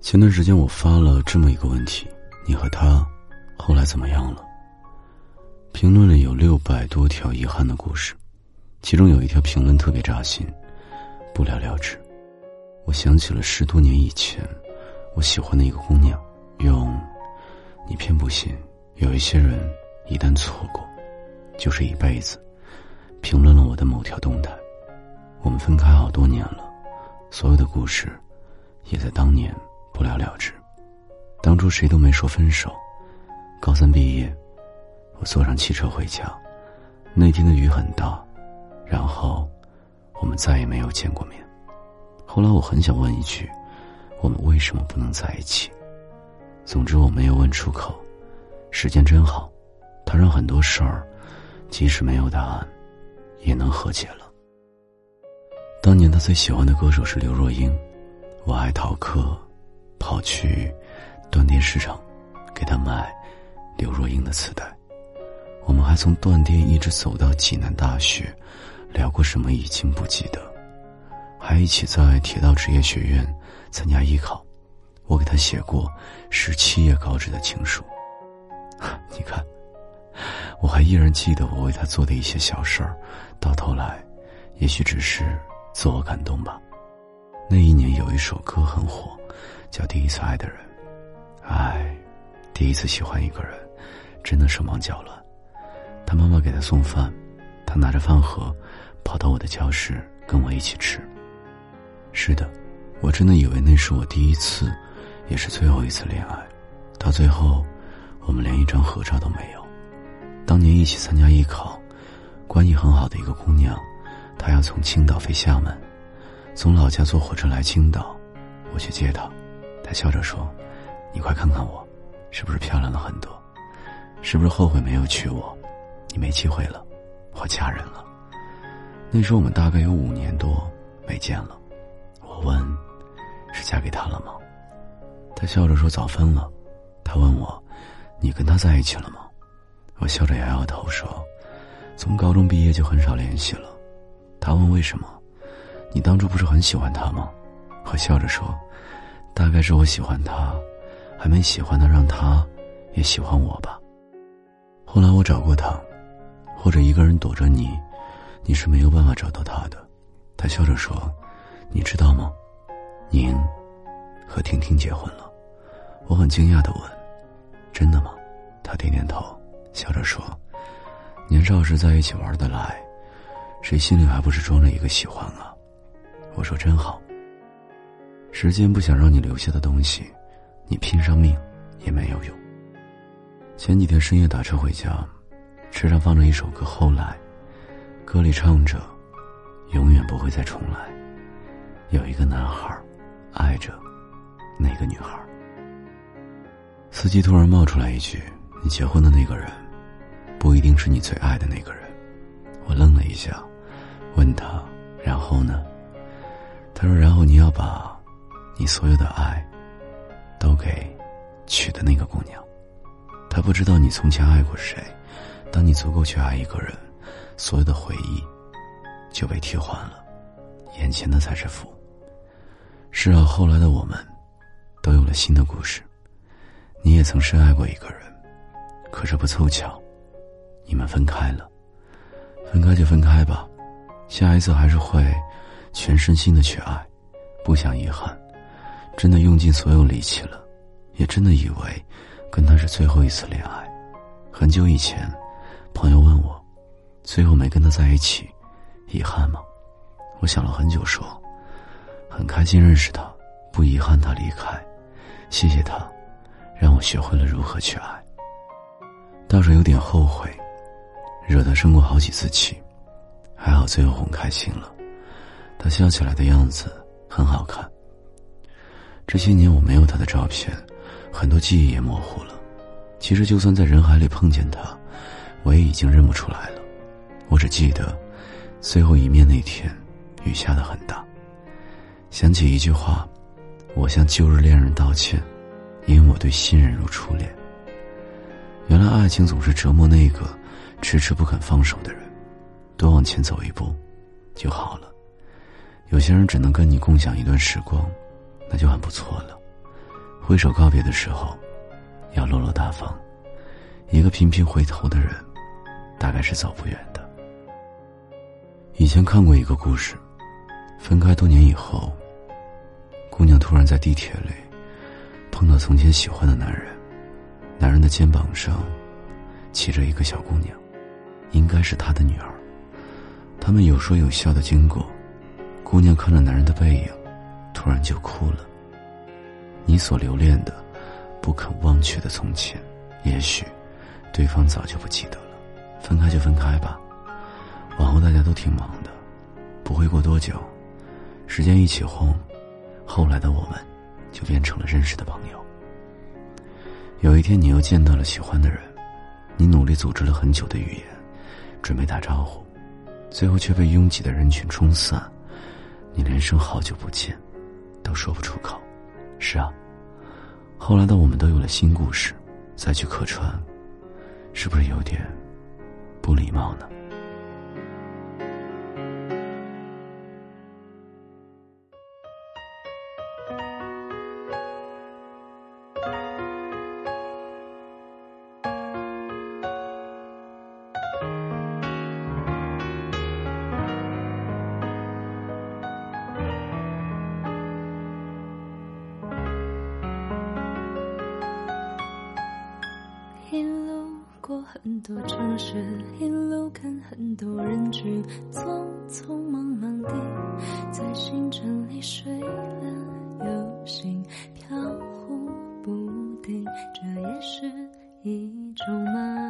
前段时间我发了这么一个问题：你和他后来怎么样了？评论里有六百多条遗憾的故事，其中有一条评论特别扎心，不了了之。我想起了十多年以前，我喜欢的一个姑娘，用“你偏不信，有一些人一旦错过，就是一辈子”，评论了我的某条动态。我们分开好多年了，所有的故事，也在当年不了了之。当初谁都没说分手。高三毕业，我坐上汽车回家，那天的雨很大，然后我们再也没有见过面。后来我很想问一句：我们为什么不能在一起？总之我没有问出口。时间真好，它让很多事儿，即使没有答案，也能和解了。当年他最喜欢的歌手是刘若英，我爱逃课，跑去断电市场给他买刘若英的磁带。我们还从断电一直走到济南大学，聊过什么已经不记得，还一起在铁道职业学院参加艺考。我给他写过十七页稿纸的情书。你看，我还依然记得我为他做的一些小事儿，到头来，也许只是。自我感动吧。那一年有一首歌很火，叫《第一次爱的人》。唉，第一次喜欢一个人，真的手忙脚乱。他妈妈给他送饭，他拿着饭盒，跑到我的教室跟我一起吃。是的，我真的以为那是我第一次，也是最后一次恋爱。到最后，我们连一张合照都没有。当年一起参加艺考，关系很好的一个姑娘。她要从青岛飞厦门，从老家坐火车来青岛，我去接她。他笑着说：“你快看看我，是不是漂亮了很多？是不是后悔没有娶我？你没机会了，我嫁人了。”那时候我们大概有五年多没见了。我问：“是嫁给他了吗？”他笑着说：“早分了。”他问我：“你跟他在一起了吗？”我笑着摇摇头说：“从高中毕业就很少联系了。”他问为什么？你当初不是很喜欢他吗？我笑着说：“大概是我喜欢他，还没喜欢他，让他也喜欢我吧。”后来我找过他，或者一个人躲着你，你是没有办法找到他的。他笑着说：“你知道吗？您和婷婷结婚了。”我很惊讶的问：“真的吗？”他点点头，笑着说：“年少时在一起玩得来。”谁心里还不是装着一个喜欢啊？我说真好。时间不想让你留下的东西，你拼上命也没有用。前几天深夜打车回家，车上放着一首歌《后来》，歌里唱着：“永远不会再重来。”有一个男孩爱着那个女孩。司机突然冒出来一句：“你结婚的那个人，不一定是你最爱的那个人。”我愣了一下。问他，然后呢？他说：“然后你要把，你所有的爱，都给娶的那个姑娘。他不知道你从前爱过谁。当你足够去爱一个人，所有的回忆就被替换了，眼前的才是福。是啊，后来的我们，都有了新的故事。你也曾深爱过一个人，可是不凑巧，你们分开了。分开就分开吧。”下一次还是会全身心的去爱，不想遗憾，真的用尽所有力气了，也真的以为跟他是最后一次恋爱。很久以前，朋友问我，最后没跟他在一起，遗憾吗？我想了很久，说很开心认识他，不遗憾他离开，谢谢他，让我学会了如何去爱。倒是有点后悔，惹他生过好几次气。还好最后哄开心了，他笑起来的样子很好看。这些年我没有他的照片，很多记忆也模糊了。其实就算在人海里碰见他，我也已经认不出来了。我只记得最后一面那天，雨下的很大。想起一句话：“我向旧日恋人道歉，因为我对新人如初恋。”原来爱情总是折磨那个迟迟不肯放手的人。多往前走一步，就好了。有些人只能跟你共享一段时光，那就很不错了。挥手告别的时候，要落落大方。一个频频回头的人，大概是走不远的。以前看过一个故事，分开多年以后，姑娘突然在地铁里碰到从前喜欢的男人，男人的肩膀上骑着一个小姑娘，应该是他的女儿。他们有说有笑的经过，姑娘看着男人的背影，突然就哭了。你所留恋的、不肯忘却的从前，也许对方早就不记得了。分开就分开吧。往后大家都挺忙的，不会过多久，时间一起哄，后来的我们，就变成了认识的朋友。有一天你又见到了喜欢的人，你努力组织了很久的语言，准备打招呼，最后却被拥挤的人群冲散，你连声好久不见，都说不出口。是啊，后来的我们都有了新故事，再去客串，是不是有点不礼貌呢？很多城市，一路看很多人群，匆匆忙忙地在行程里睡了又醒，飘忽不定，这也是一种麻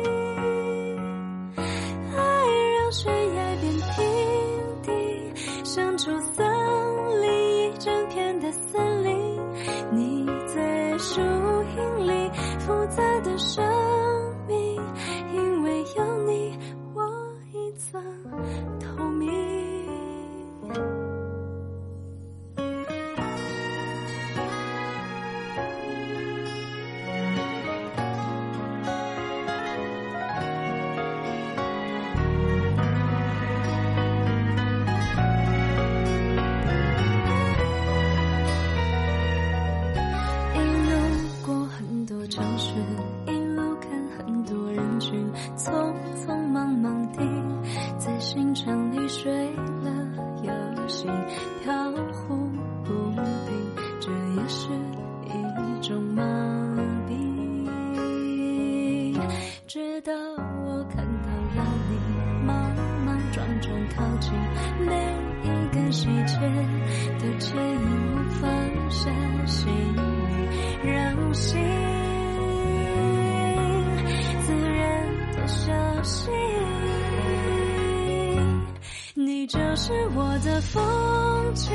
就是我的风景，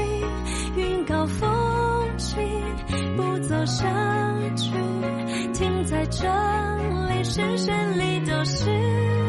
云高风轻，不走下去，停在这里，视线里都是。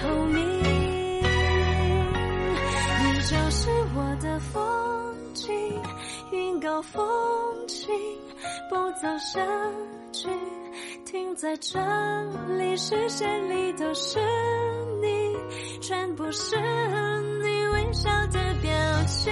透明。你就是我的风景，云高风轻，不走下去，停在这里，视线里都是你，全部是你微笑的表情。